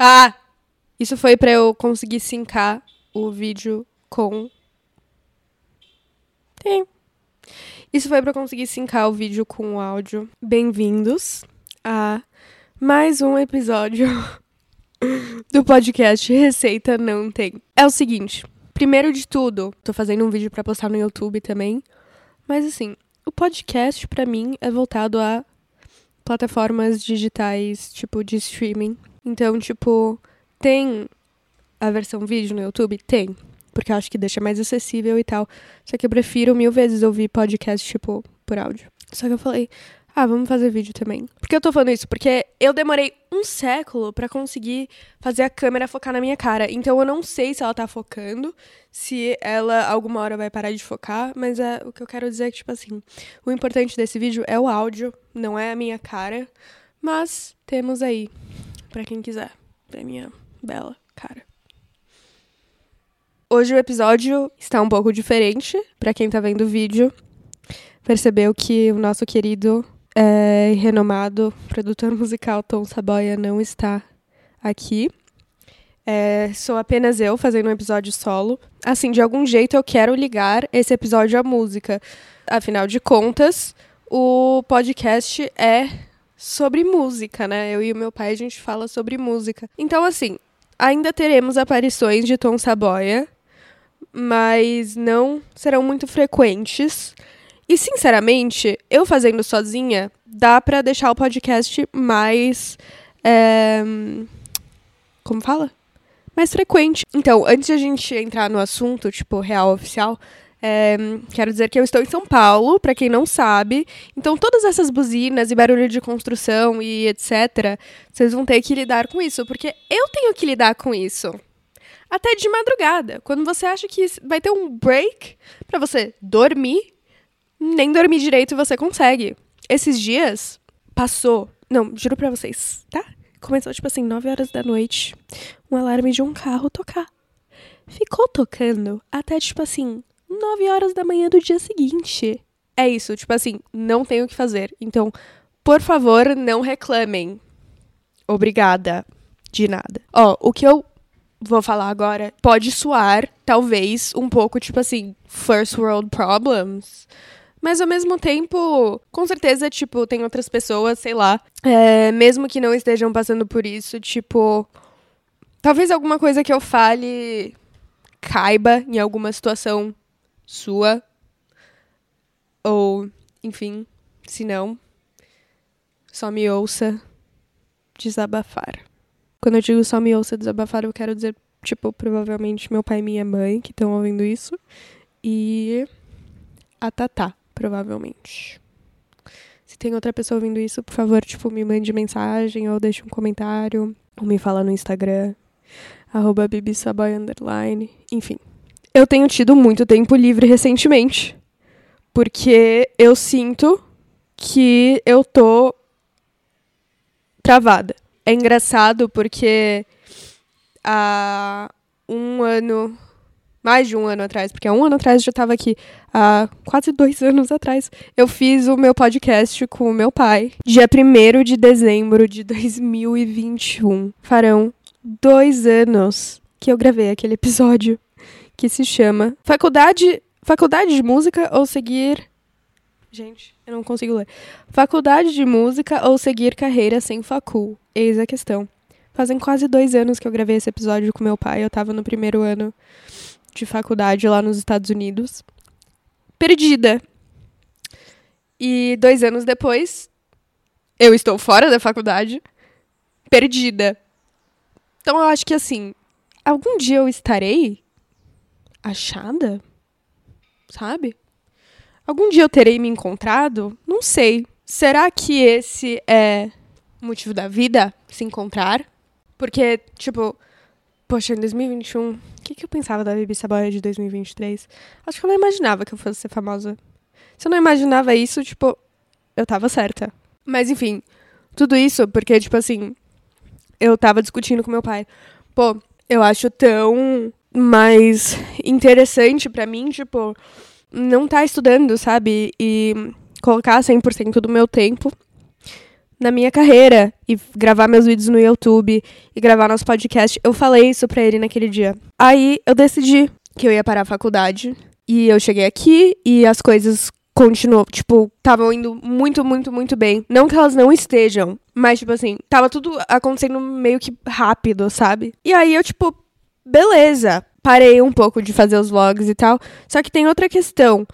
Ah! Isso foi pra eu conseguir sincar o vídeo com. Tem. Isso foi pra eu conseguir sincar o vídeo com o áudio. Bem-vindos a mais um episódio do podcast Receita Não Tem. É o seguinte, primeiro de tudo, tô fazendo um vídeo pra postar no YouTube também, mas assim, o podcast pra mim é voltado a plataformas digitais, tipo de streaming. Então, tipo, tem a versão vídeo no YouTube? Tem. Porque eu acho que deixa mais acessível e tal. Só que eu prefiro mil vezes ouvir podcast, tipo, por áudio. Só que eu falei, ah, vamos fazer vídeo também. Por que eu tô falando isso? Porque eu demorei um século para conseguir fazer a câmera focar na minha cara. Então eu não sei se ela tá focando, se ela alguma hora vai parar de focar, mas é, o que eu quero dizer é que, tipo assim, o importante desse vídeo é o áudio, não é a minha cara. Mas temos aí, para quem quiser, pra minha bela cara. Hoje o episódio está um pouco diferente, para quem tá vendo o vídeo. Percebeu que o nosso querido é, renomado produtor musical Tom Saboia não está aqui. É, sou apenas eu fazendo um episódio solo. Assim, de algum jeito eu quero ligar esse episódio à música. Afinal de contas, o podcast é sobre música, né? Eu e o meu pai a gente fala sobre música. Então, assim, ainda teremos aparições de Tom Saboia, mas não serão muito frequentes. E, sinceramente, eu fazendo sozinha, dá para deixar o podcast mais. É, como fala? Mais frequente. Então, antes de a gente entrar no assunto, tipo, real oficial, é, quero dizer que eu estou em São Paulo, para quem não sabe. Então, todas essas buzinas e barulho de construção e etc., vocês vão ter que lidar com isso, porque eu tenho que lidar com isso. Até de madrugada, quando você acha que vai ter um break para você dormir, nem dormir direito você consegue. Esses dias, passou. Não, juro pra vocês, tá? Começou, tipo assim, 9 horas da noite, um alarme de um carro tocar. Ficou tocando até, tipo assim, 9 horas da manhã do dia seguinte. É isso, tipo assim, não tenho o que fazer. Então, por favor, não reclamem. Obrigada. De nada. Ó, o que eu vou falar agora pode soar, talvez, um pouco, tipo assim, first world problems. Mas ao mesmo tempo, com certeza, tipo, tem outras pessoas, sei lá, é, mesmo que não estejam passando por isso, tipo, talvez alguma coisa que eu fale caiba em alguma situação sua. Ou, enfim, se não, só me ouça desabafar. Quando eu digo só me ouça desabafar, eu quero dizer, tipo, provavelmente meu pai e minha mãe que estão ouvindo isso. E a Tatá provavelmente. Se tem outra pessoa ouvindo isso, por favor, tipo, me mande mensagem ou deixe um comentário, ou me fala no Instagram, arroba bibisaboy, underline, enfim. Eu tenho tido muito tempo livre recentemente, porque eu sinto que eu tô travada. É engraçado porque há um ano mais de um ano atrás, porque há um ano atrás eu já estava aqui, há quase dois anos atrás, eu fiz o meu podcast com o meu pai, dia 1 de dezembro de 2021. Farão dois anos que eu gravei aquele episódio que se chama Faculdade, Faculdade de Música ou Seguir. Gente, eu não consigo ler. Faculdade de Música ou Seguir Carreira sem Facul? Eis a questão. Fazem quase dois anos que eu gravei esse episódio com meu pai. Eu tava no primeiro ano de faculdade lá nos Estados Unidos. Perdida. E dois anos depois, eu estou fora da faculdade, perdida. Então eu acho que assim, algum dia eu estarei achada? Sabe? Algum dia eu terei me encontrado? Não sei. Será que esse é o motivo da vida? Se encontrar? Porque, tipo, Poxa, em 2021, o que, que eu pensava da Bibi Saboia de 2023? Acho que eu não imaginava que eu fosse ser famosa. Se eu não imaginava isso, tipo, eu tava certa. Mas enfim, tudo isso porque, tipo assim, eu tava discutindo com meu pai. Pô, eu acho tão mais interessante para mim, tipo, não tá estudando, sabe? E colocar 100% do meu tempo na minha carreira e gravar meus vídeos no YouTube e gravar nosso podcast. Eu falei isso pra ele naquele dia. Aí eu decidi que eu ia parar a faculdade e eu cheguei aqui e as coisas continuou, tipo, estavam indo muito, muito, muito bem. Não que elas não estejam, mas tipo assim, tava tudo acontecendo meio que rápido, sabe? E aí eu tipo, beleza, parei um pouco de fazer os vlogs e tal. Só que tem outra questão.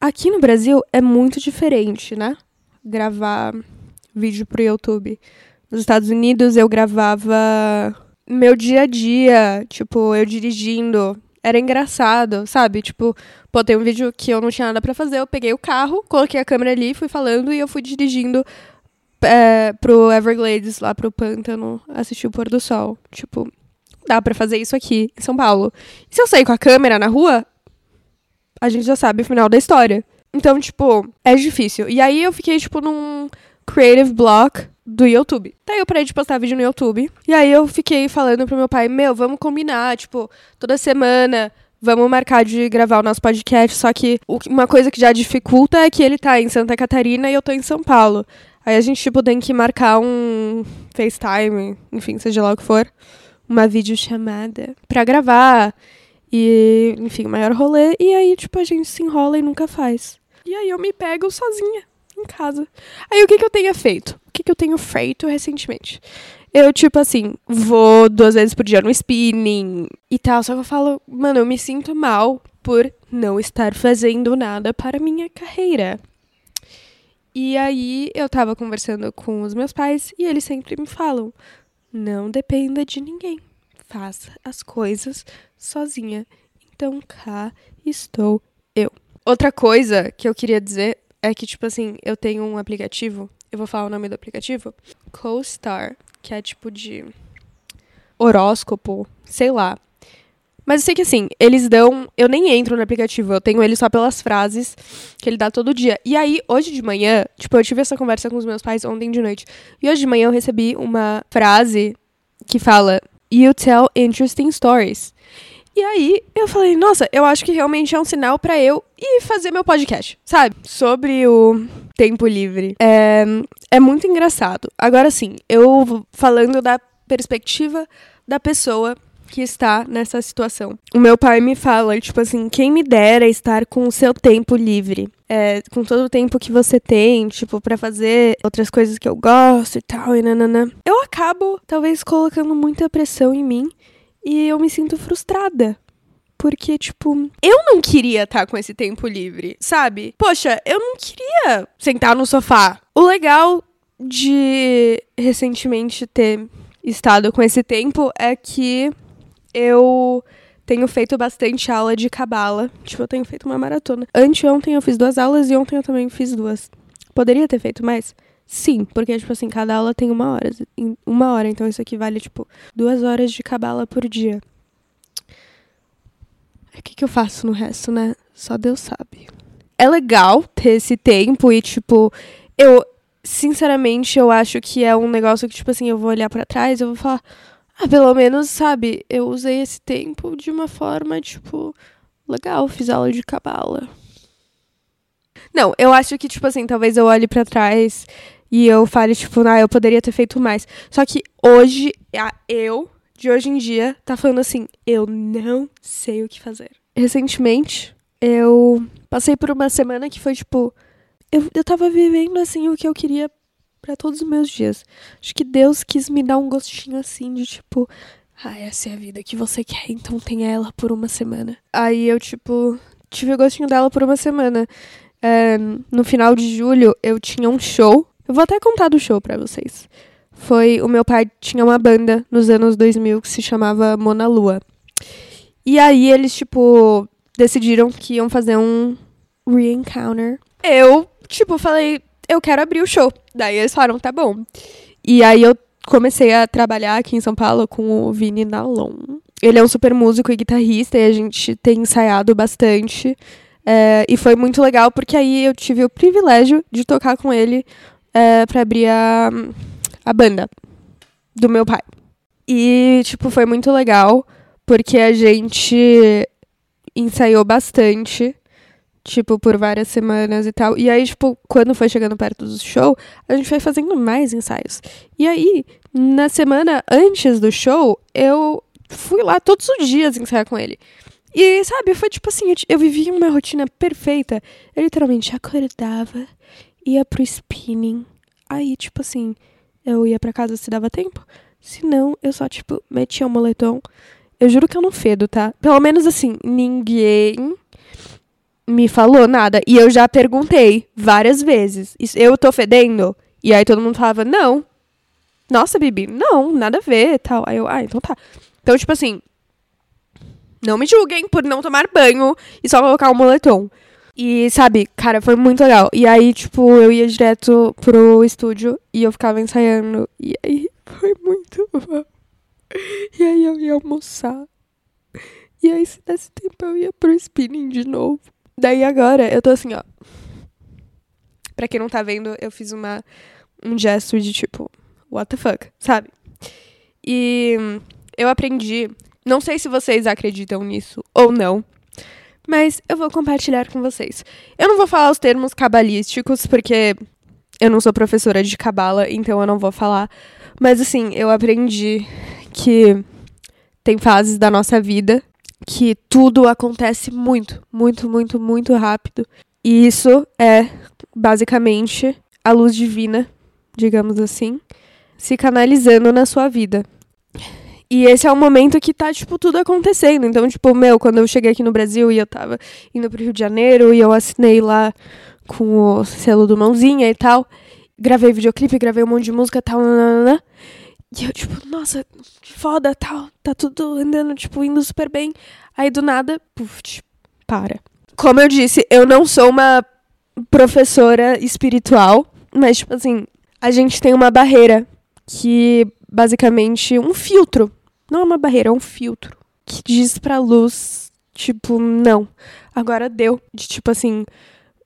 Aqui no Brasil é muito diferente, né? Gravar vídeo pro YouTube. Nos Estados Unidos eu gravava meu dia a dia, tipo, eu dirigindo. Era engraçado, sabe? Tipo, pô, tem um vídeo que eu não tinha nada para fazer, eu peguei o carro, coloquei a câmera ali, fui falando e eu fui dirigindo é, pro Everglades, lá pro pântano, assistir o pôr do sol. Tipo, dá para fazer isso aqui, em São Paulo. E se eu sair com a câmera na rua, a gente já sabe o final da história. Então, tipo, é difícil. E aí eu fiquei, tipo, num creative block do YouTube. Daí eu parei de postar vídeo no YouTube. E aí eu fiquei falando pro meu pai, meu, vamos combinar, tipo, toda semana vamos marcar de gravar o nosso podcast. Só que uma coisa que já dificulta é que ele tá em Santa Catarina e eu tô em São Paulo. Aí a gente, tipo, tem que marcar um FaceTime, enfim, seja lá o que for, uma videochamada pra gravar. E, enfim, maior rolê. E aí, tipo, a gente se enrola e nunca faz. E aí eu me pego sozinha em casa. Aí o que, que eu tenho feito? O que, que eu tenho feito recentemente? Eu, tipo assim, vou duas vezes por dia no spinning e tal. Só que eu falo, mano, eu me sinto mal por não estar fazendo nada para minha carreira. E aí eu tava conversando com os meus pais e eles sempre me falam: não dependa de ninguém. Faça as coisas sozinha. Então cá estou eu. Outra coisa que eu queria dizer é que, tipo assim, eu tenho um aplicativo, eu vou falar o nome do aplicativo, CoStar, que é tipo de horóscopo, sei lá. Mas eu sei que assim, eles dão. Eu nem entro no aplicativo, eu tenho ele só pelas frases que ele dá todo dia. E aí, hoje de manhã, tipo, eu tive essa conversa com os meus pais ontem de noite. E hoje de manhã eu recebi uma frase que fala: You tell interesting stories. E aí eu falei, nossa, eu acho que realmente é um sinal para eu ir fazer meu podcast, sabe? Sobre o tempo livre. É, é muito engraçado. Agora sim, eu falando da perspectiva da pessoa que está nessa situação. O meu pai me fala, tipo assim, quem me dera estar com o seu tempo livre. É, com todo o tempo que você tem, tipo, para fazer outras coisas que eu gosto e tal, e nanana. Eu acabo, talvez, colocando muita pressão em mim e eu me sinto frustrada. Porque, tipo, eu não queria estar tá com esse tempo livre, sabe? Poxa, eu não queria sentar no sofá. O legal de recentemente ter estado com esse tempo é que eu tenho feito bastante aula de cabala. Tipo, eu tenho feito uma maratona. Anteontem eu fiz duas aulas e ontem eu também fiz duas. Poderia ter feito mais? Sim, porque, tipo assim, cada aula tem uma hora. Uma hora, então isso aqui vale, tipo, duas horas de cabala por dia. O que, que eu faço no resto, né? Só Deus sabe. É legal ter esse tempo e, tipo, eu, sinceramente, eu acho que é um negócio que, tipo assim, eu vou olhar para trás eu vou falar, ah, pelo menos, sabe, eu usei esse tempo de uma forma, tipo, legal, fiz aula de cabala. Não, eu acho que, tipo assim, talvez eu olhe para trás e eu fale, tipo, ah, eu poderia ter feito mais. Só que hoje, eu, de hoje em dia, tá falando assim, eu não sei o que fazer. Recentemente, eu passei por uma semana que foi, tipo, eu, eu tava vivendo, assim, o que eu queria para todos os meus dias. Acho que Deus quis me dar um gostinho, assim, de, tipo, ah, essa é a vida que você quer, então tenha ela por uma semana. Aí eu, tipo, tive o gostinho dela por uma semana. É, no final de julho, eu tinha um show eu vou até contar do show para vocês. Foi o meu pai tinha uma banda nos anos 2000 que se chamava Mona Lua. E aí eles tipo decidiram que iam fazer um re-encounter. Eu, tipo, falei, eu quero abrir o show. Daí eles falaram, tá bom. E aí eu comecei a trabalhar aqui em São Paulo com o Vini Nalon. Ele é um super músico e guitarrista e a gente tem ensaiado bastante. É, e foi muito legal porque aí eu tive o privilégio de tocar com ele é, para abrir a, a banda do meu pai. E, tipo, foi muito legal, porque a gente ensaiou bastante. Tipo, por várias semanas e tal. E aí, tipo, quando foi chegando perto do show, a gente foi fazendo mais ensaios. E aí, na semana antes do show, eu fui lá todos os dias ensaiar com ele. E, sabe, foi tipo assim, eu vivia uma rotina perfeita. Eu literalmente acordava, ia pro spinning. Aí, tipo assim, eu ia pra casa se dava tempo. Se não, eu só, tipo, metia o moletom. Eu juro que eu não fedo, tá? Pelo menos assim, ninguém me falou nada. E eu já perguntei várias vezes. Eu tô fedendo? E aí todo mundo falava, não. Nossa, Bibi, não, nada a ver tal. Aí eu, ah, então tá. Então, tipo assim, não me julguem por não tomar banho e só colocar um moletom. E, sabe, cara, foi muito legal. E aí, tipo, eu ia direto pro estúdio e eu ficava ensaiando. E aí, foi muito bom. E aí eu ia almoçar. E aí, se desse tempo, eu ia pro spinning de novo. Daí agora, eu tô assim, ó. Pra quem não tá vendo, eu fiz uma, um gesto de tipo, what the fuck, sabe? E eu aprendi. Não sei se vocês acreditam nisso ou não, mas eu vou compartilhar com vocês. Eu não vou falar os termos cabalísticos, porque eu não sou professora de cabala, então eu não vou falar. Mas assim, eu aprendi que tem fases da nossa vida que tudo acontece muito, muito, muito, muito rápido. E isso é basicamente a luz divina, digamos assim, se canalizando na sua vida. E esse é o momento que tá, tipo, tudo acontecendo. Então, tipo, meu, quando eu cheguei aqui no Brasil e eu tava indo pro Rio de Janeiro e eu assinei lá com o selo do Mãozinha e tal, gravei videoclipe, gravei um monte de música e tal, nanana, e eu, tipo, nossa, que foda, tal, tá tudo andando, tipo, indo super bem. Aí, do nada, puf, para. Como eu disse, eu não sou uma professora espiritual, mas, tipo assim, a gente tem uma barreira que, basicamente, um filtro. Não é uma barreira, é um filtro. Que diz pra luz, tipo, não. Agora deu. De, tipo assim,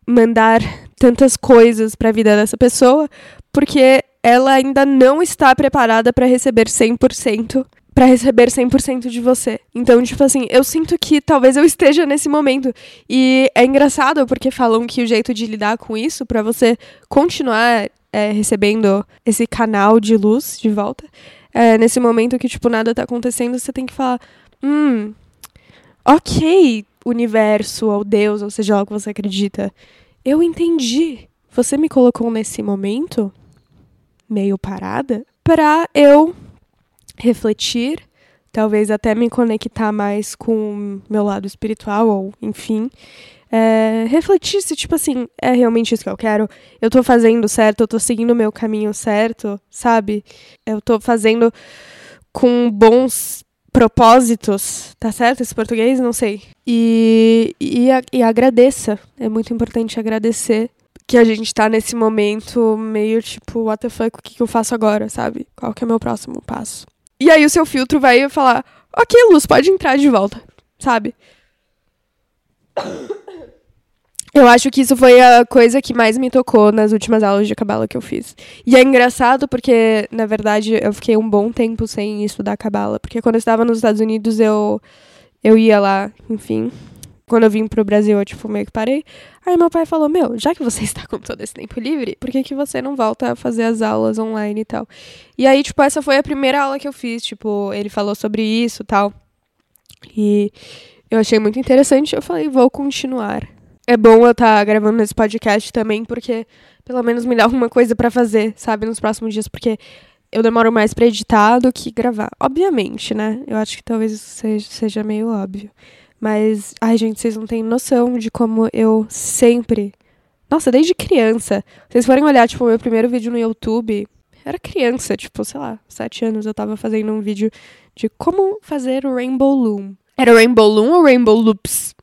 mandar tantas coisas pra vida dessa pessoa, porque ela ainda não está preparada para receber 100%, para receber 100% de você. Então, tipo assim, eu sinto que talvez eu esteja nesse momento e é engraçado porque falam que o jeito de lidar com isso para você continuar é, recebendo esse canal de luz de volta, é, nesse momento que tipo nada tá acontecendo, você tem que falar, hum, ok, universo ou Deus, ou seja lá o que você acredita, eu entendi. Você me colocou nesse momento meio parada para eu refletir, talvez até me conectar mais com meu lado espiritual ou enfim, é, refletir se tipo assim, é realmente isso que eu quero, eu tô fazendo certo, eu tô seguindo o meu caminho certo, sabe? Eu tô fazendo com bons propósitos, tá certo esse português? Não sei. E, e, e agradeça, é muito importante agradecer que a gente tá nesse momento meio tipo, what the fuck, o que, que eu faço agora, sabe? Qual que é o meu próximo passo? E aí o seu filtro vai falar, ok, Luz, pode entrar de volta, sabe? Eu acho que isso foi a coisa que mais me tocou nas últimas aulas de cabala que eu fiz. E é engraçado porque, na verdade, eu fiquei um bom tempo sem estudar cabala. Porque quando eu estava nos Estados Unidos, eu, eu ia lá, enfim, quando eu vim pro Brasil, eu, tipo, meio que parei. Aí meu pai falou, meu, já que você está com todo esse tempo livre, por que, que você não volta a fazer as aulas online e tal? E aí, tipo, essa foi a primeira aula que eu fiz, tipo, ele falou sobre isso tal. E eu achei muito interessante, eu falei, vou continuar. É bom eu estar tá gravando esse podcast também, porque pelo menos me dá alguma coisa para fazer, sabe, nos próximos dias, porque eu demoro mais para editar do que gravar. Obviamente, né? Eu acho que talvez isso seja, seja meio óbvio. Mas, ai, gente, vocês não têm noção de como eu sempre. Nossa, desde criança. Vocês forem olhar, tipo, o meu primeiro vídeo no YouTube. Era criança, tipo, sei lá, sete anos, eu tava fazendo um vídeo de como fazer o Rainbow Loom. Era Rainbow Loom ou Rainbow Loops?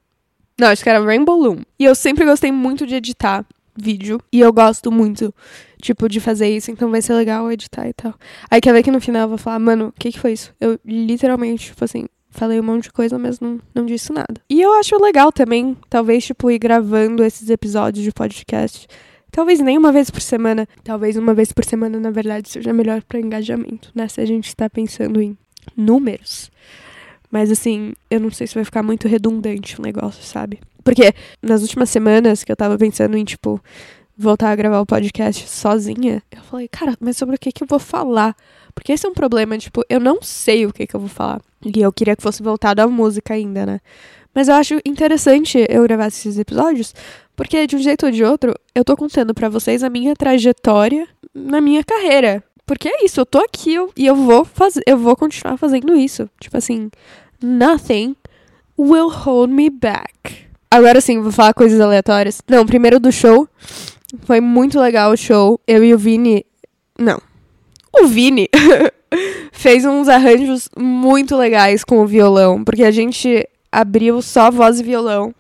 Não, acho que era Rainbow Loom. E eu sempre gostei muito de editar vídeo. E eu gosto muito, tipo, de fazer isso. Então vai ser legal editar e tal. Aí quer ver que no final eu vou falar, mano, o que que foi isso? Eu literalmente, tipo assim, falei um monte de coisa, mas não, não disse nada. E eu acho legal também, talvez, tipo, ir gravando esses episódios de podcast. Talvez nem uma vez por semana. Talvez uma vez por semana, na verdade, seja melhor para engajamento, né? Se a gente está pensando em números. Mas assim, eu não sei se vai ficar muito redundante o negócio, sabe? Porque nas últimas semanas que eu tava pensando em, tipo, voltar a gravar o podcast sozinha, eu falei, cara, mas sobre o que que eu vou falar? Porque esse é um problema, tipo, eu não sei o que que eu vou falar. E eu queria que fosse voltado à música ainda, né? Mas eu acho interessante eu gravar esses episódios, porque de um jeito ou de outro, eu tô contando para vocês a minha trajetória na minha carreira. Porque é isso, eu tô aqui eu, e eu vou fazer, eu vou continuar fazendo isso. Tipo assim, nothing will hold me back. Agora sim, vou falar coisas aleatórias. Não, primeiro do show. Foi muito legal o show. Eu e o Vini. Não. O Vini fez uns arranjos muito legais com o violão. Porque a gente abriu só voz e violão.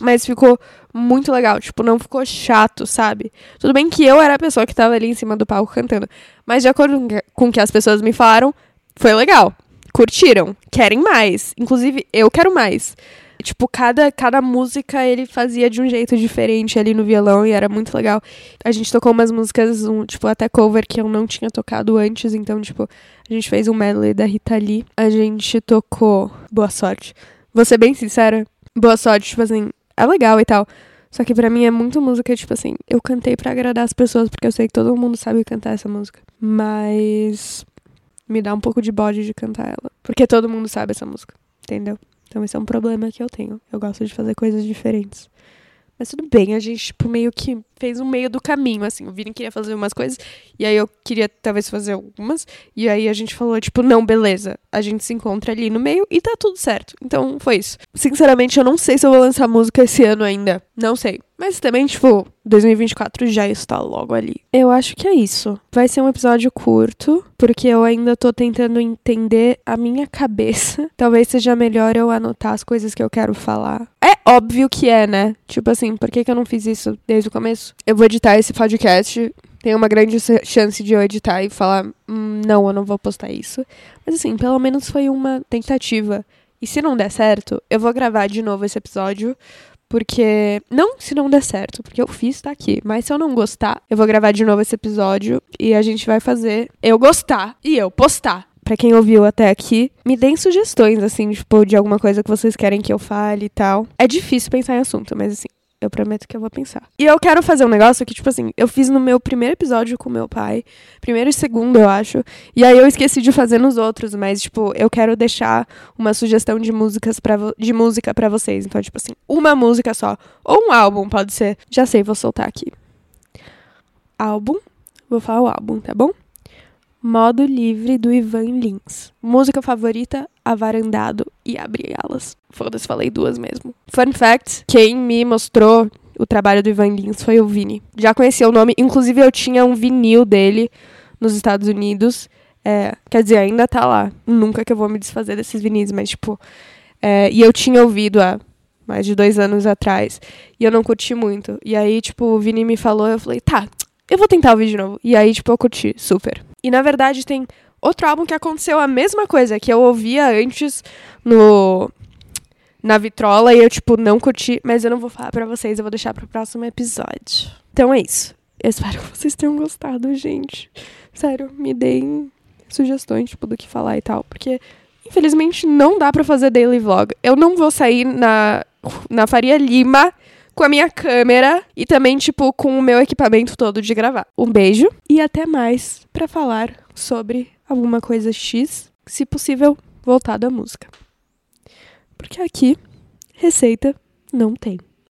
Mas ficou muito legal. Tipo, não ficou chato, sabe? Tudo bem que eu era a pessoa que tava ali em cima do palco cantando. Mas de acordo com o que as pessoas me falaram, foi legal. Curtiram. Querem mais. Inclusive, eu quero mais. Tipo, cada, cada música ele fazia de um jeito diferente ali no violão e era muito legal. A gente tocou umas músicas, um, tipo, até cover que eu não tinha tocado antes, então, tipo, a gente fez um medley da Rita Lee. A gente tocou Boa Sorte. Vou ser bem sincera, Boa Sorte, tipo assim, é legal e tal. Só que pra mim é muito música, tipo assim, eu cantei para agradar as pessoas, porque eu sei que todo mundo sabe cantar essa música. Mas me dá um pouco de bode de cantar ela. Porque todo mundo sabe essa música, entendeu? Então esse é um problema que eu tenho. Eu gosto de fazer coisas diferentes. Mas tudo bem, a gente, tipo, meio que fez um meio do caminho, assim. O Vini queria fazer umas coisas, e aí eu queria talvez fazer algumas. E aí a gente falou, tipo, não, beleza. A gente se encontra ali no meio e tá tudo certo. Então foi isso. Sinceramente, eu não sei se eu vou lançar música esse ano ainda. Não sei. Mas também, tipo, 2024 já está logo ali. Eu acho que é isso. Vai ser um episódio curto, porque eu ainda tô tentando entender a minha cabeça. Talvez seja melhor eu anotar as coisas que eu quero falar. É óbvio que é, né? Tipo assim, por que, que eu não fiz isso desde o começo? Eu vou editar esse podcast. Tem uma grande chance de eu editar e falar: hum, não, eu não vou postar isso. Mas assim, pelo menos foi uma tentativa. E se não der certo, eu vou gravar de novo esse episódio porque. Não se não der certo, porque eu fiz, tá aqui. Mas se eu não gostar, eu vou gravar de novo esse episódio e a gente vai fazer eu gostar e eu postar. Pra quem ouviu até aqui, me deem sugestões, assim, tipo, de alguma coisa que vocês querem que eu fale e tal. É difícil pensar em assunto, mas assim, eu prometo que eu vou pensar. E eu quero fazer um negócio que, tipo assim, eu fiz no meu primeiro episódio com meu pai. Primeiro e segundo, eu acho. E aí eu esqueci de fazer nos outros, mas, tipo, eu quero deixar uma sugestão de músicas para de música para vocês. Então, tipo assim, uma música só. Ou um álbum, pode ser. Já sei, vou soltar aqui. Álbum. Vou falar o álbum, tá bom? Modo Livre do Ivan Lins. Música favorita, Avarandado e Abre Alas. Foda-se, falei duas mesmo. Fun fact: quem me mostrou o trabalho do Ivan Lins foi o Vini. Já conhecia o nome, inclusive eu tinha um vinil dele nos Estados Unidos. É, quer dizer, ainda tá lá. Nunca que eu vou me desfazer desses vinis, mas tipo. É, e eu tinha ouvido há mais de dois anos atrás. E eu não curti muito. E aí, tipo, o Vini me falou, eu falei, tá, eu vou tentar ouvir de novo. E aí, tipo, eu curti, super. E na verdade tem outro álbum que aconteceu a mesma coisa, que eu ouvia antes no na vitrola e eu tipo não curti, mas eu não vou falar para vocês, eu vou deixar para o próximo episódio. Então é isso. Eu espero que vocês tenham gostado, gente. Sério, me deem sugestões tipo do que falar e tal, porque infelizmente não dá para fazer daily vlog. Eu não vou sair na na Faria Lima com a minha câmera e também, tipo, com o meu equipamento todo de gravar. Um beijo e até mais para falar sobre alguma coisa X, se possível, voltado à música. Porque aqui, receita não tem.